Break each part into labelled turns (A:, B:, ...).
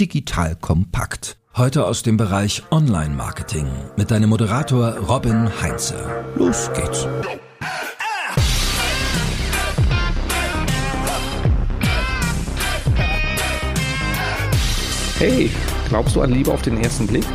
A: digital kompakt. Heute aus dem Bereich Online-Marketing mit deinem Moderator Robin Heinze. Los geht's.
B: Hey, glaubst du an Liebe auf den ersten Blick?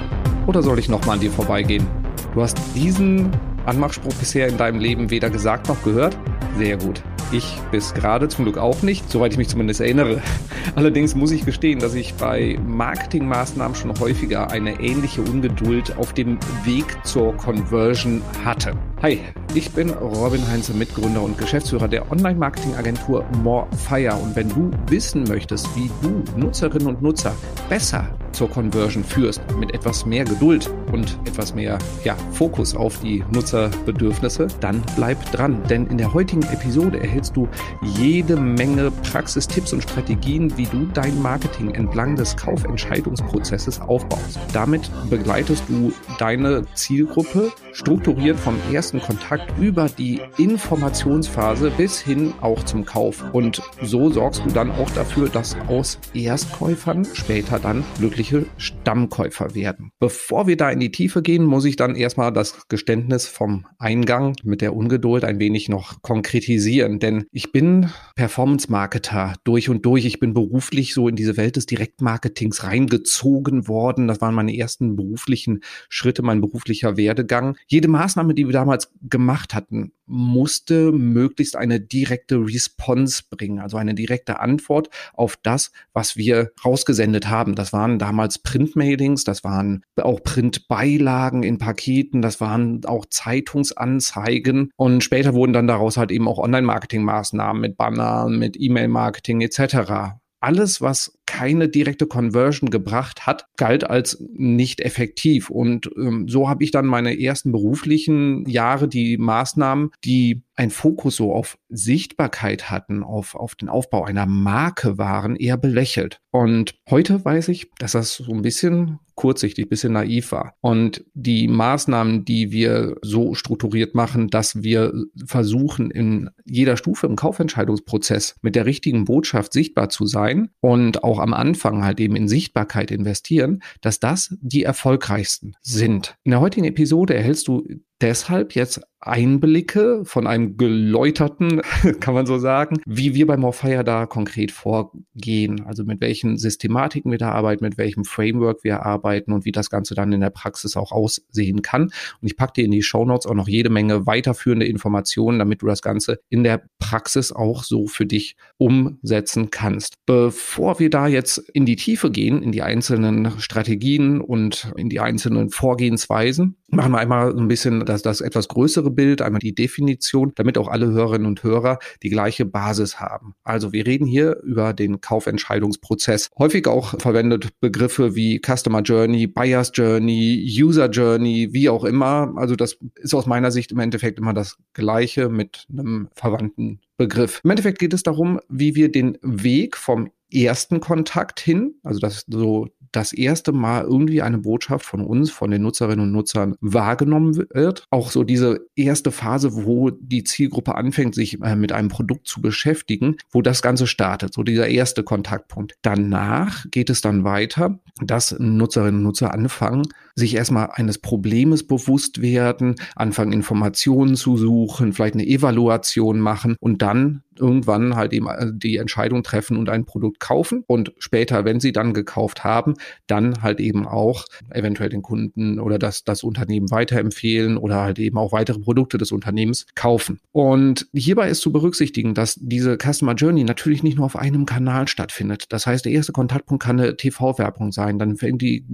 B: Oder soll ich nochmal an dir vorbeigehen? Du hast diesen Anmachspruch bisher in deinem Leben weder gesagt noch gehört? Sehr gut. Ich bis gerade zum Glück auch nicht, soweit ich mich zumindest erinnere. Allerdings muss ich gestehen, dass ich bei Marketingmaßnahmen schon häufiger eine ähnliche Ungeduld auf dem Weg zur Conversion hatte. Hi, ich bin Robin Heinze, Mitgründer und Geschäftsführer der Online-Marketing-Agentur Morefire. Und wenn du wissen möchtest, wie du Nutzerinnen und Nutzer besser zur Conversion führst, mit etwas mehr Geduld und etwas mehr ja, Fokus auf die Nutzerbedürfnisse, dann bleib dran. Denn in der heutigen Episode erhältst du jede Menge Praxistipps und Strategien, wie du dein Marketing entlang des Kaufentscheidungsprozesses aufbaust. Damit begleitest du deine Zielgruppe strukturiert vom ersten Kontakt über die Informationsphase bis hin auch zum Kauf. Und so sorgst du dann auch dafür, dass aus Erstkäufern später dann glückliche Stammkäufer werden. Bevor wir da in die Tiefe gehen, muss ich dann erstmal das Geständnis vom Eingang mit der Ungeduld ein wenig noch konkretisieren, denn ich bin Performance-Marketer durch und durch. Ich bin beruflich so in diese Welt des Direktmarketings reingezogen worden. Das waren meine ersten beruflichen Schritte, mein beruflicher Werdegang. Jede Maßnahme, die wir damals gemacht hatten, musste möglichst eine direkte Response bringen, also eine direkte Antwort auf das, was wir rausgesendet haben. Das waren damals Printmailings, das waren auch Printbeilagen in Paketen, das waren auch Zeitungsanzeigen und später wurden dann daraus halt eben auch Online-Marketing-Maßnahmen mit Bannern, mit E-Mail-Marketing etc alles, was keine direkte Conversion gebracht hat, galt als nicht effektiv. Und ähm, so habe ich dann meine ersten beruflichen Jahre, die Maßnahmen, die ein Fokus so auf Sichtbarkeit hatten, auf, auf den Aufbau einer Marke waren, eher belächelt. Und heute weiß ich, dass das so ein bisschen kurzsichtig, ein bisschen naiv war. Und die Maßnahmen, die wir so strukturiert machen, dass wir versuchen, in jeder Stufe im Kaufentscheidungsprozess mit der richtigen Botschaft sichtbar zu sein und auch am Anfang halt eben in Sichtbarkeit investieren, dass das die erfolgreichsten sind. In der heutigen Episode erhältst du deshalb jetzt Einblicke von einem geläuterten, kann man so sagen, wie wir bei Morfire da konkret vorgehen. Also mit welchen Systematiken wir da arbeiten, mit welchem Framework wir arbeiten und wie das Ganze dann in der Praxis auch aussehen kann. Und ich packe dir in die Show Notes auch noch jede Menge weiterführende Informationen, damit du das Ganze in der Praxis auch so für dich umsetzen kannst. Bevor wir da jetzt in die Tiefe gehen, in die einzelnen Strategien und in die einzelnen Vorgehensweisen, machen wir einmal ein bisschen das, das etwas größere Bild, einmal die Definition, damit auch alle Hörerinnen und Hörer die gleiche Basis haben. Also wir reden hier über den Kaufentscheidungsprozess. Häufig auch verwendet Begriffe wie Customer Journey, Buyer's Journey, User Journey, wie auch immer. Also das ist aus meiner Sicht im Endeffekt immer das Gleiche mit einem verwandten Begriff. Im Endeffekt geht es darum, wie wir den Weg vom ersten Kontakt hin, also das so das erste Mal irgendwie eine Botschaft von uns, von den Nutzerinnen und Nutzern wahrgenommen wird. Auch so diese erste Phase, wo die Zielgruppe anfängt, sich äh, mit einem Produkt zu beschäftigen, wo das Ganze startet, so dieser erste Kontaktpunkt. Danach geht es dann weiter, dass Nutzerinnen und Nutzer anfangen, sich erstmal eines Problems bewusst werden, anfangen Informationen zu suchen, vielleicht eine Evaluation machen und dann irgendwann halt eben äh, die Entscheidung treffen und ein Produkt kaufen und später, wenn sie dann gekauft haben, dann halt eben auch eventuell den Kunden oder das, das Unternehmen weiterempfehlen oder halt eben auch weitere Produkte des Unternehmens kaufen. Und hierbei ist zu berücksichtigen, dass diese Customer Journey natürlich nicht nur auf einem Kanal stattfindet. Das heißt, der erste Kontaktpunkt kann eine TV-Werbung sein, dann die,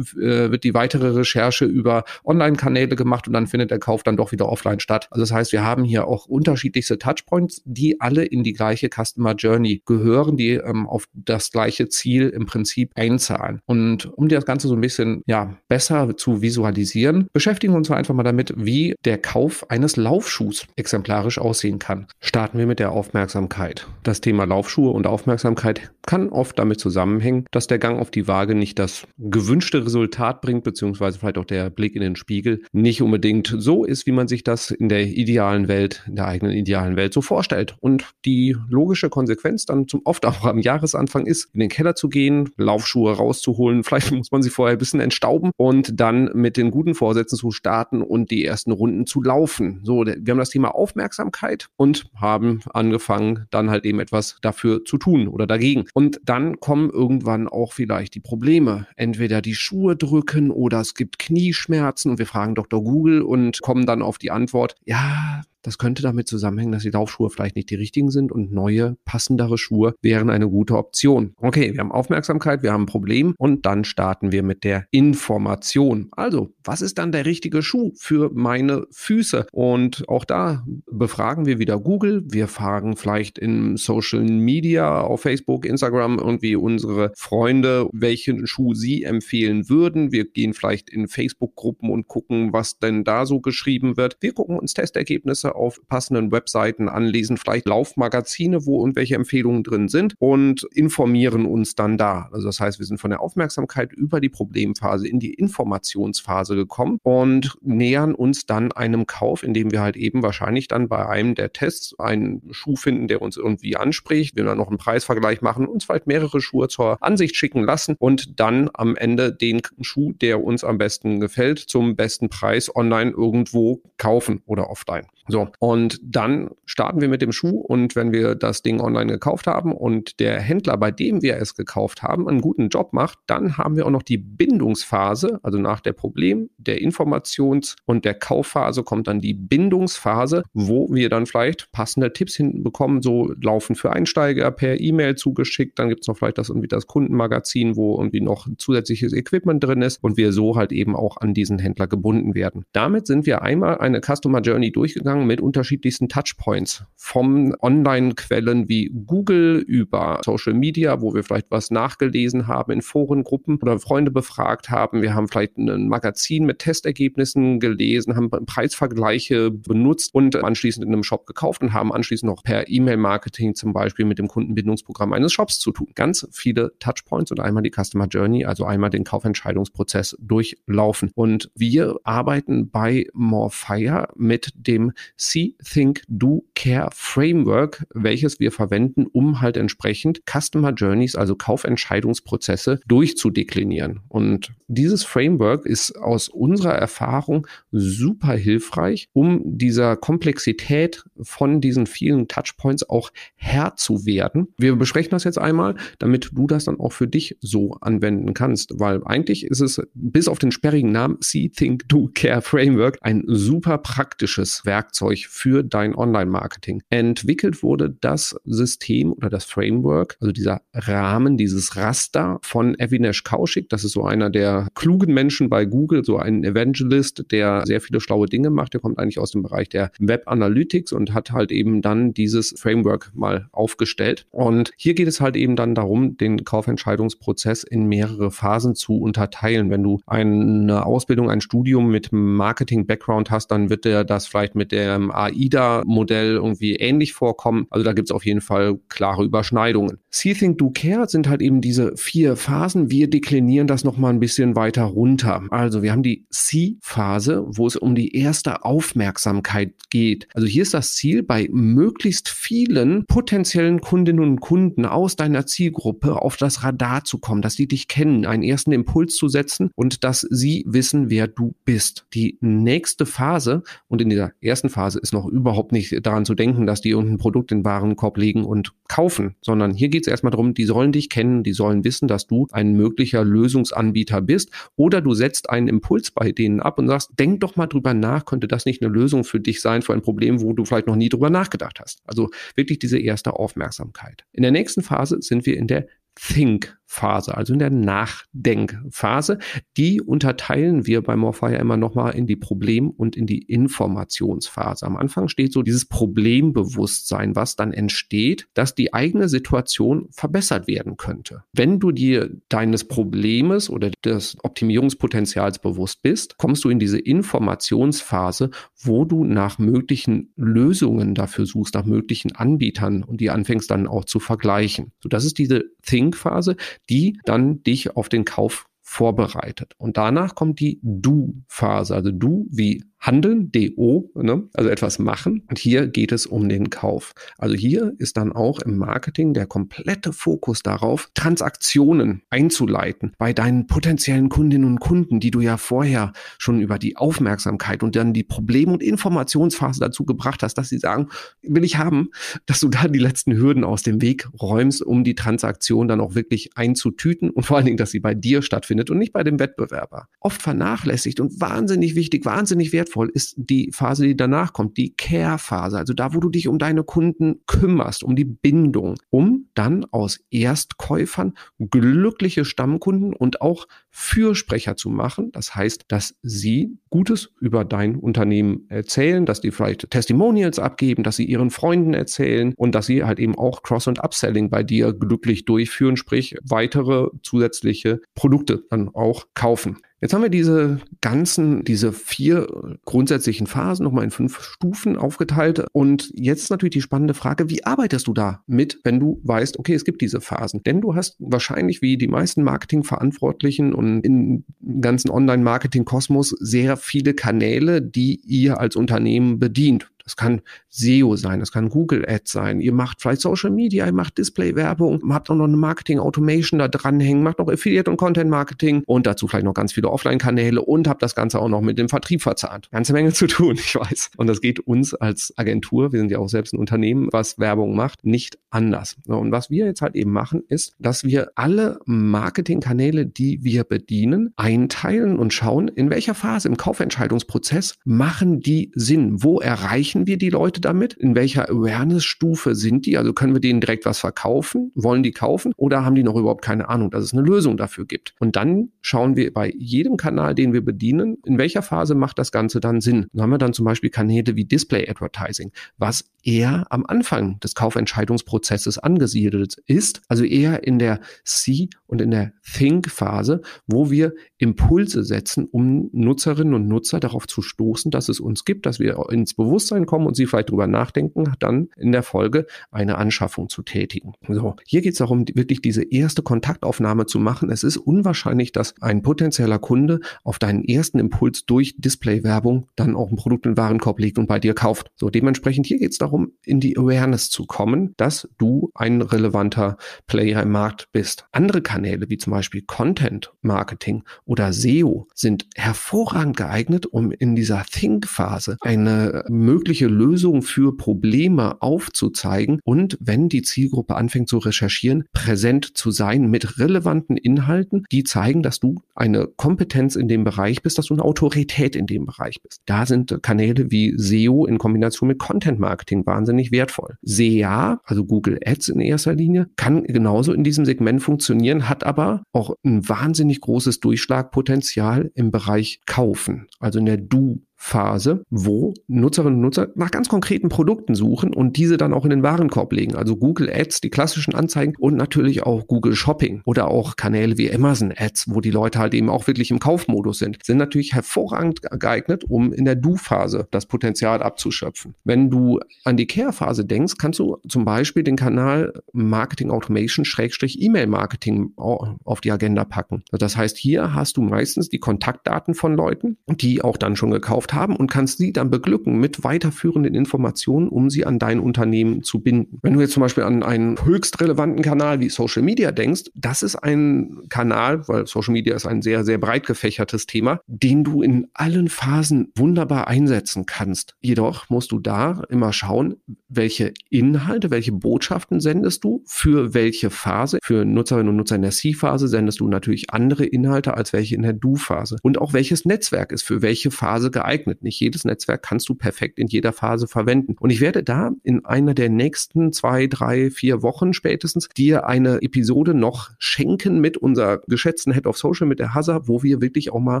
B: äh, wird die weitere Recherche über Online-Kanäle gemacht und dann findet der Kauf dann doch wieder offline statt. Also das heißt, wir haben hier auch unterschiedlichste Touchpoints, die alle in die gleiche Customer Journey gehören, die ähm, auf das gleiche Ziel im Prinzip einzahlen. Und um das Ganze so ein bisschen ja, besser zu visualisieren, beschäftigen wir uns einfach mal damit, wie der Kauf eines Laufschuhs exemplarisch aussehen kann. Starten wir mit der Aufmerksamkeit. Das Thema Laufschuhe und Aufmerksamkeit kann oft damit zusammenhängen, dass der Gang auf die Waage nicht das gewünschte Resultat bringt,
C: beziehungsweise vielleicht auch der Blick in den Spiegel nicht unbedingt so ist, wie man sich das in der idealen Welt, in der eigenen idealen Welt so vorstellt. Und die logische Konsequenz dann zum oft auch am Jahresanfang ist, in den Keller zu gehen, Laufschuhe rauszuholen, vielleicht muss man sie vorher ein bisschen entstauben und dann mit den guten Vorsätzen zu starten und die ersten Runden zu laufen. So, wir haben das Thema Aufmerksamkeit und haben angefangen, dann halt eben etwas dafür zu tun oder dagegen. Und dann kommen irgendwann auch vielleicht die Probleme. Entweder die Schuhe drücken oder es gibt Knieschmerzen und wir fragen Dr. Google und kommen dann auf die Antwort, ja, das könnte damit zusammenhängen, dass die Laufschuhe vielleicht nicht die richtigen sind und neue, passendere Schuhe wären eine gute Option. Okay, wir haben Aufmerksamkeit, wir haben ein Problem und dann starten wir mit der Information. Also, was ist dann der richtige Schuh für meine Füße? Und auch da befragen wir wieder Google. Wir fragen vielleicht in Social Media, auf Facebook, Instagram irgendwie unsere Freunde, welchen Schuh sie empfehlen würden. Wir gehen vielleicht in Facebook-Gruppen und gucken, was denn da so geschrieben wird. Wir gucken uns Testergebnisse auf passenden Webseiten anlesen, vielleicht Laufmagazine, wo irgendwelche Empfehlungen drin sind und informieren uns dann da. Also das heißt, wir sind von der Aufmerksamkeit über die Problemphase in die Informationsphase gekommen und nähern uns dann einem Kauf, indem wir halt eben wahrscheinlich dann bei einem der Tests einen Schuh finden, der uns irgendwie anspricht, wir dann noch einen Preisvergleich machen, uns vielleicht mehrere Schuhe zur Ansicht schicken lassen und dann am Ende den Schuh, der uns am besten gefällt, zum besten Preis online irgendwo kaufen oder offline. So, und dann starten wir mit dem Schuh. Und wenn wir das Ding online gekauft haben und der Händler, bei dem wir es gekauft haben, einen guten Job macht, dann haben wir auch noch die Bindungsphase, also nach der Problem-, der Informations- und der Kaufphase kommt dann die Bindungsphase, wo wir dann vielleicht passende Tipps hinten bekommen, so laufen für Einsteiger per E-Mail zugeschickt, dann gibt es noch vielleicht das irgendwie das Kundenmagazin, wo irgendwie noch zusätzliches Equipment drin ist und wir so halt eben auch an diesen Händler gebunden werden. Damit sind wir einmal eine Customer Journey durchgegangen Mit unterschiedlichsten Touchpoints. Vom Online-Quellen wie Google über Social Media, wo wir vielleicht was nachgelesen haben in Forengruppen oder Freunde befragt haben. Wir haben vielleicht ein Magazin mit Testergebnissen gelesen, haben Preisvergleiche benutzt und anschließend in einem Shop gekauft und haben anschließend noch per E-Mail-Marketing zum Beispiel mit dem Kundenbindungsprogramm eines Shops zu tun. Ganz viele Touchpoints und einmal die Customer Journey, also einmal den Kaufentscheidungsprozess durchlaufen. Und wir arbeiten bei Morfire mit dem See, Think, Do, Care Framework, welches wir verwenden, um halt entsprechend Customer Journeys, also Kaufentscheidungsprozesse durchzudeklinieren. Und dieses Framework ist aus unserer Erfahrung super hilfreich, um dieser Komplexität von diesen vielen Touchpoints auch Herr zu werden. Wir besprechen das jetzt einmal, damit du das dann auch für dich so anwenden kannst, weil eigentlich ist es bis auf den sperrigen Namen See, Think, Do, Care Framework ein super praktisches Werkzeug Werkzeug für dein Online-Marketing. Entwickelt wurde das System oder das Framework, also dieser Rahmen, dieses Raster von Avinash Kaushik. Das ist so einer der klugen Menschen bei Google, so ein Evangelist, der sehr viele schlaue Dinge macht. Der kommt eigentlich aus dem Bereich der Web Analytics und hat halt eben dann dieses Framework mal aufgestellt. Und hier geht es halt eben dann darum, den Kaufentscheidungsprozess in mehrere Phasen zu unterteilen. Wenn du eine Ausbildung, ein Studium mit Marketing-Background hast, dann wird dir das vielleicht mit der dem AIDA-Modell irgendwie ähnlich vorkommen. Also da gibt es auf jeden Fall klare Überschneidungen. See, Think, Do, Care sind halt eben diese vier Phasen. Wir deklinieren das nochmal ein bisschen weiter runter. Also wir haben die See-Phase, wo es um die erste Aufmerksamkeit geht. Also hier ist das Ziel, bei möglichst vielen potenziellen Kundinnen und Kunden aus deiner Zielgruppe auf das Radar zu kommen, dass sie dich kennen, einen ersten Impuls zu setzen und dass sie wissen, wer du bist. Die nächste Phase und in dieser ersten Phase ist noch überhaupt nicht daran zu denken, dass die irgendein Produkt in den Warenkorb legen und kaufen, sondern hier geht es erstmal darum, die sollen dich kennen, die sollen wissen, dass du ein möglicher Lösungsanbieter bist oder du setzt einen Impuls bei denen ab und sagst, denk doch mal drüber nach, könnte das nicht eine Lösung für dich sein, für ein Problem, wo du vielleicht noch nie drüber nachgedacht hast. Also wirklich diese erste Aufmerksamkeit. In der nächsten Phase sind wir in der Think Phase, also in der Nachdenkphase. Die unterteilen wir bei Morfire immer nochmal in die Problem- und in die Informationsphase. Am Anfang steht so dieses Problembewusstsein, was dann entsteht, dass die eigene Situation verbessert werden könnte. Wenn du dir deines Problems oder des Optimierungspotenzials bewusst bist, kommst du in diese Informationsphase, wo du nach möglichen Lösungen dafür suchst, nach möglichen Anbietern und die anfängst dann auch zu vergleichen. So, das ist diese Think-Phase die dann dich auf den Kauf vorbereitet. Und danach kommt die Du-Phase. Also Du wie Handeln, DO, ne? also etwas machen. Und hier geht es um den Kauf. Also hier ist dann auch im Marketing der komplette Fokus darauf, Transaktionen einzuleiten bei deinen potenziellen Kundinnen und Kunden, die du ja vorher schon über die Aufmerksamkeit und dann die Problem- und Informationsphase dazu gebracht hast, dass sie sagen, will ich haben, dass du da die letzten Hürden aus dem Weg räumst, um die Transaktion dann auch wirklich einzutüten und vor allen Dingen, dass sie bei dir stattfindet und nicht bei dem Wettbewerber. Oft vernachlässigt und wahnsinnig wichtig, wahnsinnig wertvoll wertvoll ist die Phase, die danach kommt, die Care-Phase, also da, wo du dich um deine Kunden kümmerst, um die Bindung, um dann aus Erstkäufern glückliche Stammkunden und auch Fürsprecher zu machen. Das heißt, dass sie Gutes über dein Unternehmen erzählen, dass die vielleicht Testimonials abgeben, dass sie ihren Freunden erzählen und dass sie halt eben auch Cross- und Upselling bei dir glücklich durchführen, sprich weitere zusätzliche Produkte dann auch kaufen. Jetzt haben wir diese ganzen, diese vier grundsätzlichen Phasen nochmal in fünf Stufen aufgeteilt. Und jetzt natürlich die spannende Frage, wie arbeitest du da mit, wenn du weißt, okay, es gibt diese Phasen? Denn du hast wahrscheinlich wie die meisten Marketingverantwortlichen und im ganzen Online-Marketing-Kosmos sehr viele Kanäle, die ihr als Unternehmen bedient. Das kann SEO sein, das kann Google Ads sein. Ihr macht vielleicht Social Media, ihr macht Display-Werbung, habt auch noch eine Marketing Automation da dranhängen, macht noch Affiliate und Content Marketing und dazu vielleicht noch ganz viele Offline-Kanäle und habt das Ganze auch noch mit dem Vertrieb verzahnt. Ganze Menge zu tun, ich weiß. Und das geht uns als Agentur, wir sind ja auch selbst ein Unternehmen, was Werbung macht, nicht anders. Und was wir jetzt halt eben machen, ist, dass wir alle Marketingkanäle, die wir bedienen, einteilen und schauen, in welcher Phase im Kaufentscheidungsprozess machen die Sinn? Wo erreichen erreichen wir die Leute damit? In welcher Awareness-Stufe sind die? Also können wir denen direkt was verkaufen? Wollen die kaufen? Oder haben die noch überhaupt keine Ahnung, dass es eine Lösung dafür gibt? Und dann schauen wir bei jedem Kanal, den wir bedienen, in welcher Phase macht das Ganze dann Sinn? Dann haben wir dann zum Beispiel Kanäle wie Display Advertising, was eher am Anfang des Kaufentscheidungsprozesses angesiedelt ist, also eher in der See- und in der Think-Phase, wo wir Impulse setzen, um Nutzerinnen und Nutzer darauf zu stoßen, dass es uns gibt, dass wir ins Bewusstsein kommen und sie vielleicht darüber nachdenken, dann in der Folge eine Anschaffung zu tätigen. So, hier geht es darum, wirklich diese erste Kontaktaufnahme zu machen. Es ist unwahrscheinlich, dass ein potenzieller Kunde auf deinen ersten Impuls durch Display-Werbung dann auch ein Produkt in den Warenkorb legt und bei dir kauft. So, dementsprechend hier geht es darum, darum, in die Awareness zu kommen, dass du ein relevanter Player im Markt bist. Andere Kanäle, wie zum Beispiel Content Marketing oder SEO, sind hervorragend geeignet, um in dieser Think-Phase eine mögliche Lösung für Probleme aufzuzeigen und wenn die Zielgruppe anfängt zu recherchieren, präsent zu sein mit relevanten Inhalten, die zeigen, dass du eine Kompetenz in dem Bereich bist, dass du eine Autorität in dem Bereich bist. Da sind Kanäle wie SEO in Kombination mit Content Marketing wahnsinnig wertvoll. SEA, also Google Ads in erster Linie, kann genauso in diesem Segment funktionieren, hat aber auch ein wahnsinnig großes Durchschlagpotenzial im Bereich Kaufen, also in der Du Phase, wo Nutzerinnen und Nutzer nach ganz konkreten Produkten suchen und diese dann auch in den Warenkorb legen. Also Google Ads, die klassischen Anzeigen und natürlich auch Google Shopping oder auch Kanäle wie Amazon Ads, wo die Leute halt eben auch wirklich im Kaufmodus sind, sind natürlich hervorragend geeignet, um in der Du-Phase das Potenzial abzuschöpfen. Wenn du an die Care-Phase denkst, kannst du zum Beispiel den Kanal Marketing Automation Schrägstrich E-Mail Marketing auf die Agenda packen. Das heißt, hier hast du meistens die Kontaktdaten von Leuten, die auch dann schon gekauft gekauft haben und kannst sie dann beglücken mit weiterführenden Informationen, um sie an dein Unternehmen zu binden. Wenn du jetzt zum Beispiel an einen höchst relevanten Kanal wie Social Media denkst, das ist ein Kanal, weil Social Media ist ein sehr, sehr breit gefächertes Thema, den du in allen Phasen wunderbar einsetzen kannst. Jedoch musst du da immer schauen, welche Inhalte, welche Botschaften sendest du, für welche Phase. Für Nutzerinnen und Nutzer in der C-Phase sendest du natürlich andere Inhalte als welche in der Du-Phase. Und auch welches Netzwerk ist für welche Phase geeignet geeignet. Nicht jedes Netzwerk kannst du perfekt in jeder Phase verwenden. Und ich werde da in einer der nächsten zwei, drei, vier Wochen spätestens dir eine Episode noch schenken mit unserer geschätzten Head of Social, mit der Hasa, wo wir wirklich auch mal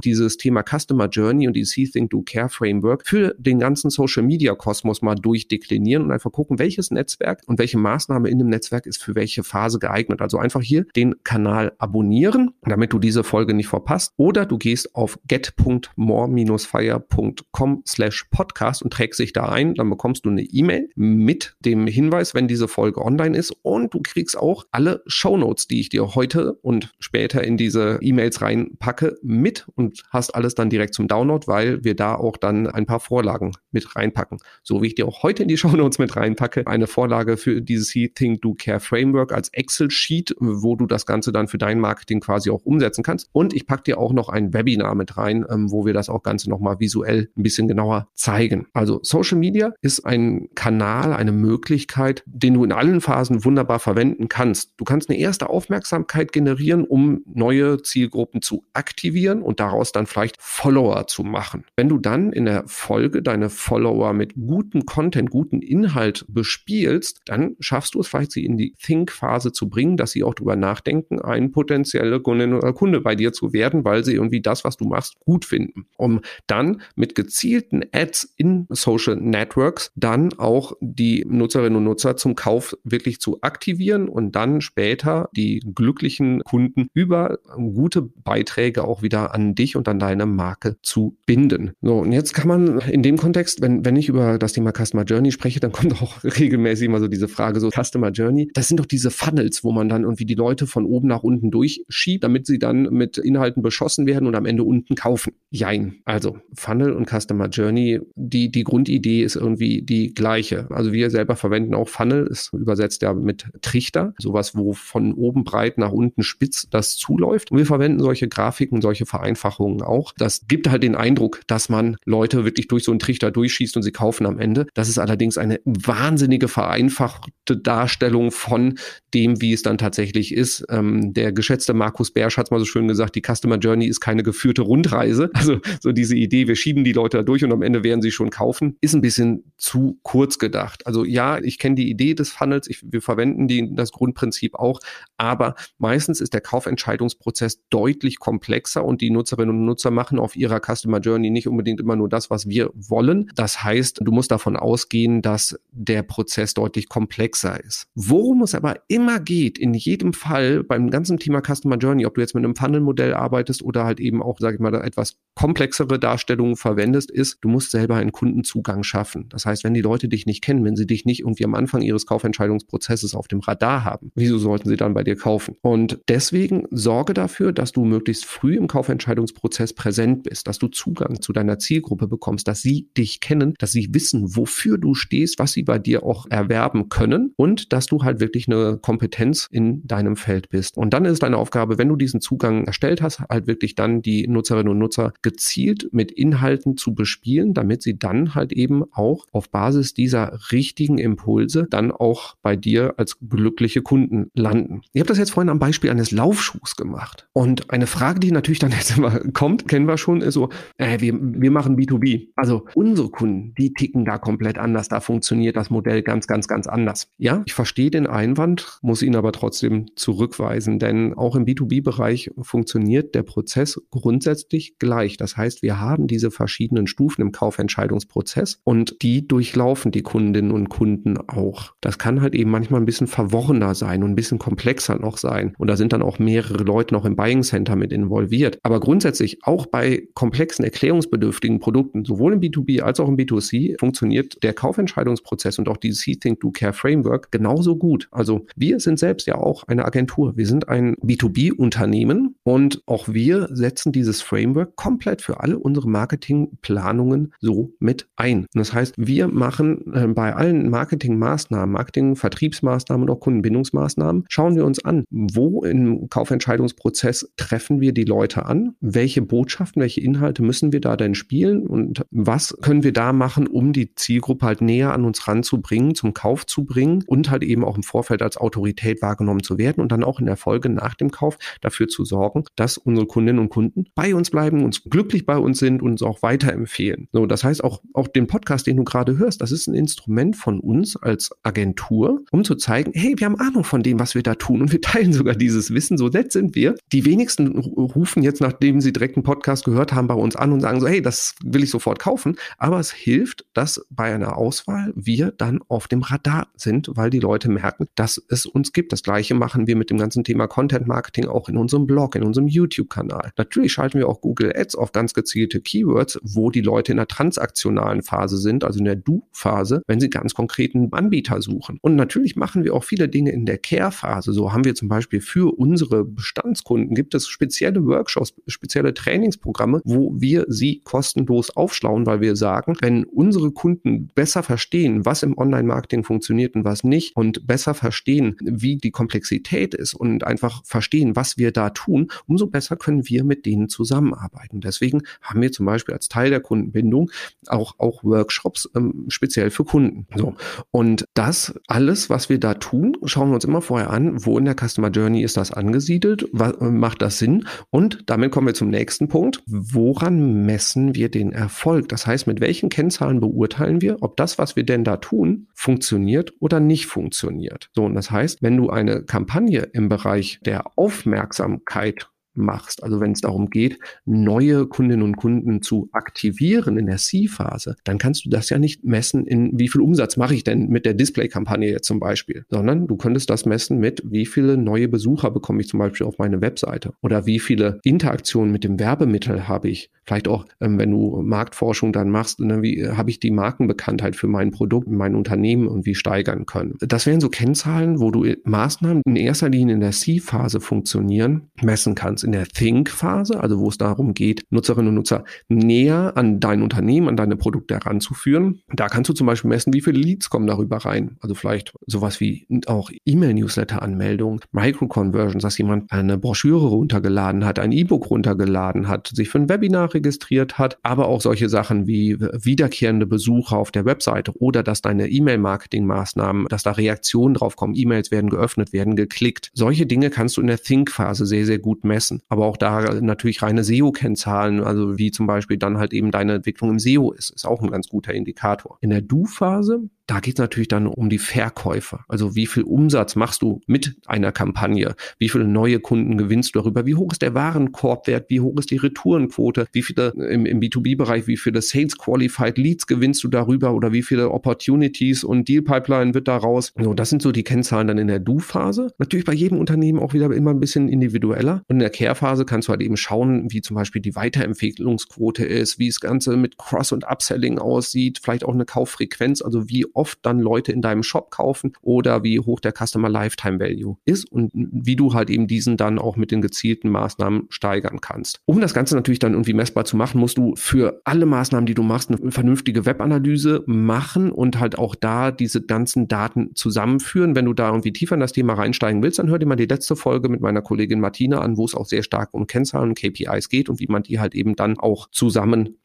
C: dieses Thema Customer Journey und die See Think Do Care Framework für den ganzen Social Media Kosmos mal durchdeklinieren und einfach gucken, welches Netzwerk und welche Maßnahme in dem Netzwerk ist für welche Phase geeignet. Also einfach hier den Kanal abonnieren, damit du diese Folge nicht verpasst. Oder du gehst auf get.more-fire.com onlinemaketing.com slash podcast und trägst dich da ein. Dann bekommst du eine E-Mail mit dem Hinweis, wenn diese Folge online ist und du kriegst auch alle Shownotes, die ich dir heute und später in diese E-Mails reinpacke, mit und hast alles dann direkt zum Download, weil wir da auch dann ein paar Vorlagen mit reinpacken. So wie ich dir auch heute in die Shownotes mit reinpacke, eine Vorlage für dieses He Think Do Care Framework als Excel-Sheet, wo du das Ganze dann für dein Marketing quasi auch umsetzen kannst. Und ich packe dir auch noch ein Webinar mit rein, ähm, wo wir das auch Ganze nochmal visuell ein bisschen genauer zeigen. Also Social Media ist ein Kanal, eine Möglichkeit, den du in allen Phasen wunderbar verwenden kannst. Du kannst eine erste Aufmerksamkeit generieren, um neue Zielgruppen zu aktivieren und daraus dann vielleicht Follower zu machen. Wenn du dann in der Folge deine Follower mit gutem Content, guten Inhalt bespielst, dann schaffst du es vielleicht, sie in die Think-Phase zu bringen, dass sie auch darüber nachdenken, ein potenzieller Kundin oder Kunde bei dir zu werden, weil sie irgendwie das, was du machst, gut finden. Um dann mit gezielten Ads in Social Networks dann auch die Nutzerinnen und Nutzer zum Kauf wirklich zu aktivieren und dann später die glücklichen Kunden über gute Beiträge auch wieder an dich und an deine Marke zu binden. So, und jetzt kann man in dem Kontext, wenn, wenn ich über das Thema Customer Journey spreche, dann kommt auch regelmäßig immer so diese Frage, so Customer Journey, das sind doch diese Funnels, wo man dann irgendwie die Leute von oben nach unten durchschiebt, damit sie dann mit Inhalten beschossen werden und am Ende unten kaufen. Jein. Also Funnel und Customer Journey, die, die Grundidee ist irgendwie die gleiche. Also wir selber verwenden auch Funnel, ist übersetzt ja mit Trichter, sowas, wo von oben breit nach unten spitz das zuläuft. Und wir verwenden solche Grafiken, solche Vereinfachungen auch. Das gibt halt den Eindruck, dass man Leute wirklich durch so einen Trichter durchschießt und sie kaufen am Ende. Das ist allerdings eine wahnsinnige vereinfachte Darstellung von dem, wie es dann tatsächlich ist. Ähm, der geschätzte Markus Bersch hat es mal so schön gesagt, die Customer Journey ist keine geführte Rundreise. Also so diese Idee, wir schieben die Leute da durch und am Ende werden sie schon kaufen, ist ein bisschen zu kurz gedacht. Also ja, ich kenne die Idee des Funnels, ich, wir verwenden die, das Grundprinzip auch, aber meistens ist der Kaufentscheidungsprozess deutlich komplexer und die Nutzerinnen und Nutzer machen auf ihrer Customer Journey nicht unbedingt immer nur das, was wir wollen. Das heißt, du musst davon ausgehen, dass der Prozess deutlich komplexer ist. Worum es aber immer geht, in jedem Fall beim ganzen Thema Customer Journey, ob du jetzt mit einem Funnel-Modell arbeitest oder halt eben auch, sage ich mal, etwas komplexere Darstellungen verwendest, ist, du musst selber einen Kundenzugang schaffen. Das heißt, wenn die Leute dich nicht kennen, wenn sie dich nicht irgendwie am Anfang ihres Kaufentscheidungsprozesses auf dem Radar haben, wieso sollten sie dann bei dir kaufen? Und deswegen sorge dafür, dass du möglichst früh im Kaufentscheidungsprozess präsent bist, dass du Zugang zu deiner Zielgruppe bekommst, dass sie dich kennen, dass sie wissen, wofür du stehst, was sie bei dir auch erwerben können und dass du halt wirklich eine Kompetenz in deinem Feld bist. Und dann ist deine Aufgabe, wenn du diesen Zugang erstellt hast, halt wirklich dann die Nutzerinnen und Nutzer gezielt mit Inhalten zu bespielen, damit sie dann halt eben auch auf Basis dieser richtigen Impulse dann auch bei dir als glückliche Kunden landen. Ich habe das jetzt vorhin am Beispiel eines Laufschuhs gemacht. Und eine Frage, die natürlich dann jetzt immer kommt, kennen wir schon, ist so, äh, wir, wir machen B2B. Also unsere Kunden, die ticken da komplett anders. Da funktioniert das Modell ganz, ganz, ganz anders. Ja, ich verstehe den Einwand, muss ihn aber trotzdem zurückweisen, denn auch im B2B-Bereich funktioniert der Prozess grundsätzlich gleich. Das heißt, wir haben diese verschiedenen Stufen im Kaufentscheidungsprozess und die durchlaufen die Kundinnen und Kunden auch. Das kann halt eben manchmal ein bisschen verworrener sein und ein bisschen komplexer noch sein. Und da sind dann auch mehrere Leute noch im Buying Center mit involviert. Aber grundsätzlich auch bei komplexen, erklärungsbedürftigen Produkten, sowohl im B2B als auch im B2C, funktioniert der Kaufentscheidungsprozess und auch dieses See Think Do Care Framework genauso gut. Also wir sind selbst ja auch eine Agentur. Wir sind ein B2B-Unternehmen und auch wir setzen dieses Framework komplett für alle unsere Marketingplanungen so mit ein. Und das heißt, wir machen äh, bei allen Marketingmaßnahmen, Marketing, Vertriebsmaßnahmen und auch Kundenbindungsmaßnahmen, schauen wir uns an, wo im Kaufentscheidungsprozess treffen wir die Leute an, welche Botschaften, welche Inhalte müssen wir da denn spielen und was können wir da machen, um die Zielgruppe halt näher an uns ranzubringen, zum Kauf zu bringen und halt eben auch im Vorfeld als Autorität wahrgenommen zu werden und dann auch in der Folge nach dem Kauf dafür zu sorgen, dass unsere Kundinnen und Kunden bei uns bleiben, uns glücklich bei uns sind und uns auch weiterempfehlen. So, das heißt auch, auch den Podcast, den du gerade hörst, das ist ein Instrument von uns als Agentur, um zu zeigen, hey, wir haben Ahnung von dem, was wir da tun und wir teilen sogar dieses Wissen. So nett sind wir. Die wenigsten rufen jetzt, nachdem sie direkt einen Podcast gehört haben, bei uns an und sagen so, hey, das will ich sofort kaufen. Aber es hilft, dass bei einer Auswahl wir dann auf dem Radar sind, weil die Leute merken, dass es uns gibt. Das gleiche machen wir mit dem ganzen Thema Content Marketing auch in unserem Blog, in unserem YouTube-Kanal. Natürlich schalten wir auch Google Ads auf ganz gezielte Keywords, wo die Leute in der transaktionalen Phase sind, also in der Do-Phase, wenn sie ganz konkreten Anbieter suchen. Und natürlich machen wir auch viele Dinge in der Care-Phase. So haben wir zum Beispiel für unsere Bestandskunden gibt es spezielle Workshops, spezielle Trainingsprogramme, wo wir sie kostenlos aufschlauen, weil wir sagen, wenn unsere Kunden besser verstehen, was im Online-Marketing funktioniert und was nicht und besser verstehen, wie die Komplexität ist und einfach verstehen, was wir da tun, umso besser können wir mit denen zusammenarbeiten. Deswegen haben wir zum Beispiel als Teil der Kundenbindung auch, auch Workshops ähm, speziell für Kunden. So. Und das alles, was wir da tun, schauen wir uns immer vorher an, wo in der Customer Journey ist das angesiedelt, was, macht das Sinn? Und damit kommen wir zum nächsten Punkt. Woran messen wir den Erfolg? Das heißt, mit welchen Kennzahlen beurteilen wir, ob das, was wir denn da tun, funktioniert oder nicht funktioniert? So, und das heißt, wenn du eine Kampagne im Bereich der Aufmerksamkeit machst, also wenn es darum geht, neue Kundinnen und Kunden zu aktivieren in der C-Phase, dann kannst du das ja nicht messen in wie viel Umsatz mache ich denn mit der Display-Kampagne jetzt zum Beispiel, sondern du könntest das messen mit wie viele neue Besucher bekomme ich zum Beispiel auf meine Webseite oder wie viele Interaktionen mit dem Werbemittel habe ich. Vielleicht auch, ähm, wenn du Marktforschung dann machst, ne, wie äh, habe ich die Markenbekanntheit für mein Produkt, mein Unternehmen und wie steigern können. Das wären so Kennzahlen, wo du Maßnahmen in erster Linie in der C-Phase funktionieren, messen kannst in der Think-Phase, also wo es darum geht, Nutzerinnen und Nutzer näher an dein Unternehmen, an deine Produkte heranzuführen. Da kannst du zum Beispiel messen, wie viele Leads kommen darüber rein. Also vielleicht sowas wie auch E-Mail-Newsletter-Anmeldung, Micro-Conversions, dass jemand eine Broschüre runtergeladen hat, ein E-Book runtergeladen hat, sich für ein Webinar registriert hat, aber auch solche Sachen wie wiederkehrende Besucher auf der Webseite oder dass deine E-Mail-Marketing-Maßnahmen, dass da Reaktionen drauf kommen, E-Mails werden geöffnet, werden geklickt. Solche Dinge kannst du in der Think-Phase sehr, sehr gut messen messen. Aber auch da natürlich reine SEO-Kennzahlen, also wie zum Beispiel dann halt eben deine Entwicklung im SEO ist, ist auch ein ganz guter Indikator. In der Do-Phase da geht es natürlich dann um die Verkäufe. Also wie viel Umsatz machst du mit einer Kampagne? Wie viele neue Kunden gewinnst du darüber? Wie hoch ist der Warenkorbwert? Wie hoch ist die Retourenquote? Wie viele im, im B2B-Bereich, wie viele Sales Qualified Leads gewinnst du darüber? Oder wie viele Opportunities und Deal Pipeline wird daraus? So, das sind so die Kennzahlen dann in der Do-Phase. Natürlich bei jedem Unternehmen auch wieder immer ein bisschen individueller. Und in der Care-Phase kannst du halt eben schauen, wie zum Beispiel die Weiterempfehlungsquote ist, wie das Ganze mit Cross- und Upselling aussieht, vielleicht auch eine Kauffrequenz, also wie oft dann Leute in deinem Shop kaufen oder wie hoch der Customer Lifetime Value ist und wie du halt eben diesen dann auch mit den gezielten Maßnahmen steigern kannst. Um das Ganze natürlich dann irgendwie messbar zu machen, musst du für alle Maßnahmen, die du machst, eine vernünftige Webanalyse machen und halt auch da diese ganzen Daten zusammenführen. Wenn du da irgendwie tiefer in das Thema reinsteigen willst, dann hör dir mal die letzte Folge mit meiner Kollegin Martina an, wo es auch sehr stark um Kennzahlen und KPIs geht und wie man die halt eben dann auch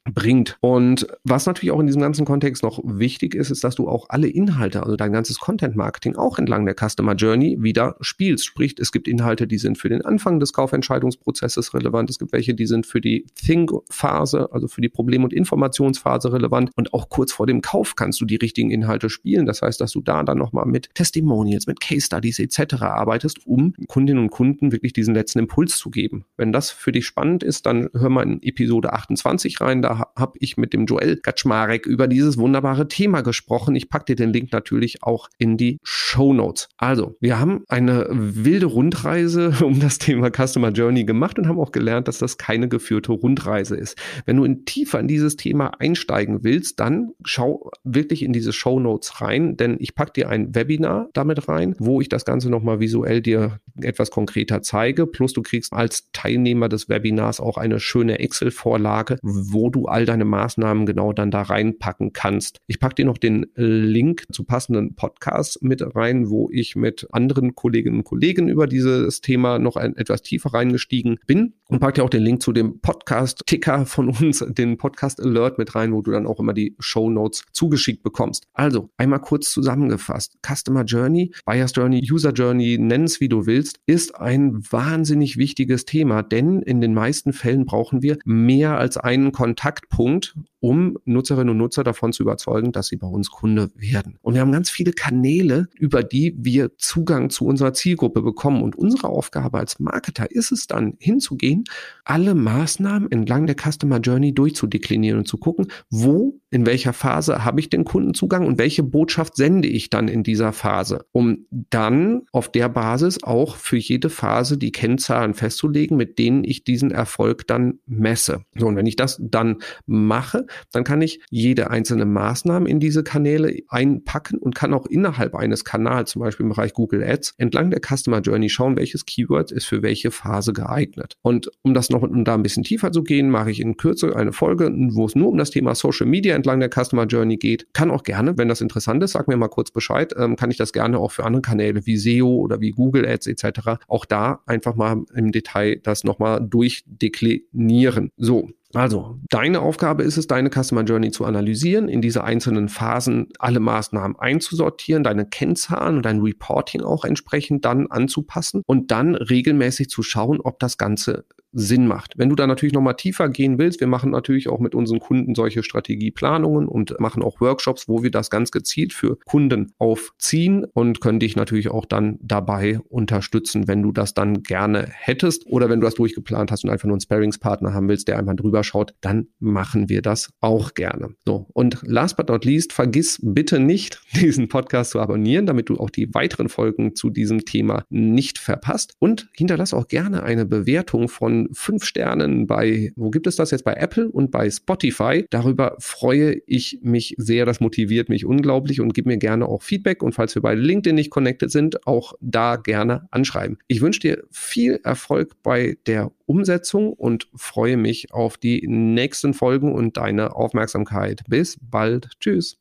C: zusammenbringt. Und was natürlich auch in diesem ganzen Kontext noch wichtig ist, ist, dass du auch auch alle Inhalte, also dein ganzes Content-Marketing auch entlang der Customer Journey wieder spielst. Sprich, es gibt Inhalte, die sind für den Anfang des Kaufentscheidungsprozesses relevant. Es gibt welche, die sind für die Think-Phase, also für die Problem- und Informationsphase relevant. Und auch kurz vor dem Kauf kannst du die richtigen Inhalte spielen. Das heißt, dass du da dann nochmal mit Testimonials, mit Case Studies etc. arbeitest, um Kundinnen und Kunden wirklich diesen letzten Impuls zu geben. Wenn das für dich spannend ist, dann hör mal in Episode 28 rein. Da habe ich mit dem Joel Kaczmarek über dieses wunderbare Thema gesprochen. Ich packe dir den Link natürlich auch in die Show Notes. Also, wir haben eine wilde Rundreise um das Thema Customer Journey gemacht und haben auch gelernt, dass das keine geführte Rundreise ist. Wenn du in tiefer in dieses Thema einsteigen willst, dann schau wirklich in diese Show Notes rein, denn ich packe dir ein Webinar damit rein, wo ich das Ganze nochmal visuell dir etwas konkreter zeige. Plus du kriegst als Teilnehmer des Webinars auch eine schöne Excel-Vorlage, wo du all deine Maßnahmen genau dann da reinpacken kannst. Ich packe dir noch den Link zu passenden Podcasts mit rein, wo ich mit anderen Kolleginnen und Kollegen über dieses Thema noch ein, etwas tiefer reingestiegen bin und packt ja auch den Link zu dem Podcast-Ticker von uns, den Podcast-Alert mit rein, wo du dann auch immer die Show Notes zugeschickt bekommst. Also einmal kurz zusammengefasst. Customer Journey, Buyer's Journey, User Journey, nenn es wie du willst, ist ein wahnsinnig wichtiges Thema, denn in den meisten Fällen brauchen wir mehr als einen Kontaktpunkt, um Nutzerinnen und Nutzer davon zu überzeugen, dass sie bei uns Kunde werden. Und wir haben ganz viele Kanäle, über die wir Zugang zu unserer Zielgruppe bekommen. Und unsere Aufgabe als Marketer ist es dann hinzugehen, alle Maßnahmen entlang der Customer Journey durchzudeklinieren und zu gucken, wo, in welcher Phase habe ich den Kundenzugang und welche Botschaft sende ich dann in dieser Phase, um dann auf der Basis auch für jede Phase die Kennzahlen festzulegen, mit denen ich diesen Erfolg dann messe. So, und wenn ich das dann mache, dann kann ich jede einzelne Maßnahme in diese Kanäle einpacken und kann auch innerhalb eines Kanals, zum Beispiel im Bereich Google Ads, entlang der Customer Journey schauen, welches Keyword ist für welche Phase geeignet. Und um das noch um da ein bisschen tiefer zu gehen, mache ich in Kürze eine Folge, wo es nur um das Thema Social Media entlang der Customer Journey geht. Kann auch gerne, wenn das interessant ist, sag mir mal kurz Bescheid, ähm, kann ich das gerne auch für andere Kanäle wie SEO oder wie Google Ads etc. auch da einfach mal im Detail das nochmal durchdeklinieren. So, also, deine Aufgabe ist es, deine Customer Journey zu analysieren, in diese einzelnen Phasen alle Maßnahmen einzusortieren, deine Kennzahlen und dein Reporting auch entsprechend dann anzupassen und dann regelmäßig zu schauen, ob das Ganze Sinn macht. Wenn du da natürlich nochmal tiefer gehen willst, wir machen natürlich auch mit unseren Kunden solche Strategieplanungen und machen auch Workshops, wo wir das ganz gezielt für Kunden aufziehen und können dich natürlich auch dann dabei unterstützen, wenn du das dann gerne hättest oder wenn du das durchgeplant hast und einfach nur einen Sparringspartner haben willst, der einfach drüber schaut, dann machen wir das auch gerne. So. Und last but not least, vergiss bitte nicht, diesen Podcast zu abonnieren, damit du auch die weiteren Folgen zu diesem Thema nicht verpasst und hinterlass auch gerne eine Bewertung fünf Sternen bei, wo gibt es das jetzt? Bei Apple und bei Spotify. Darüber freue ich mich sehr. Das motiviert mich unglaublich und gib mir gerne auch Feedback. Und falls wir bei LinkedIn nicht connected sind, auch da gerne anschreiben. Ich wünsche dir viel Erfolg bei der Umsetzung und freue mich auf die nächsten Folgen und deine Aufmerksamkeit. Bis bald. Tschüss.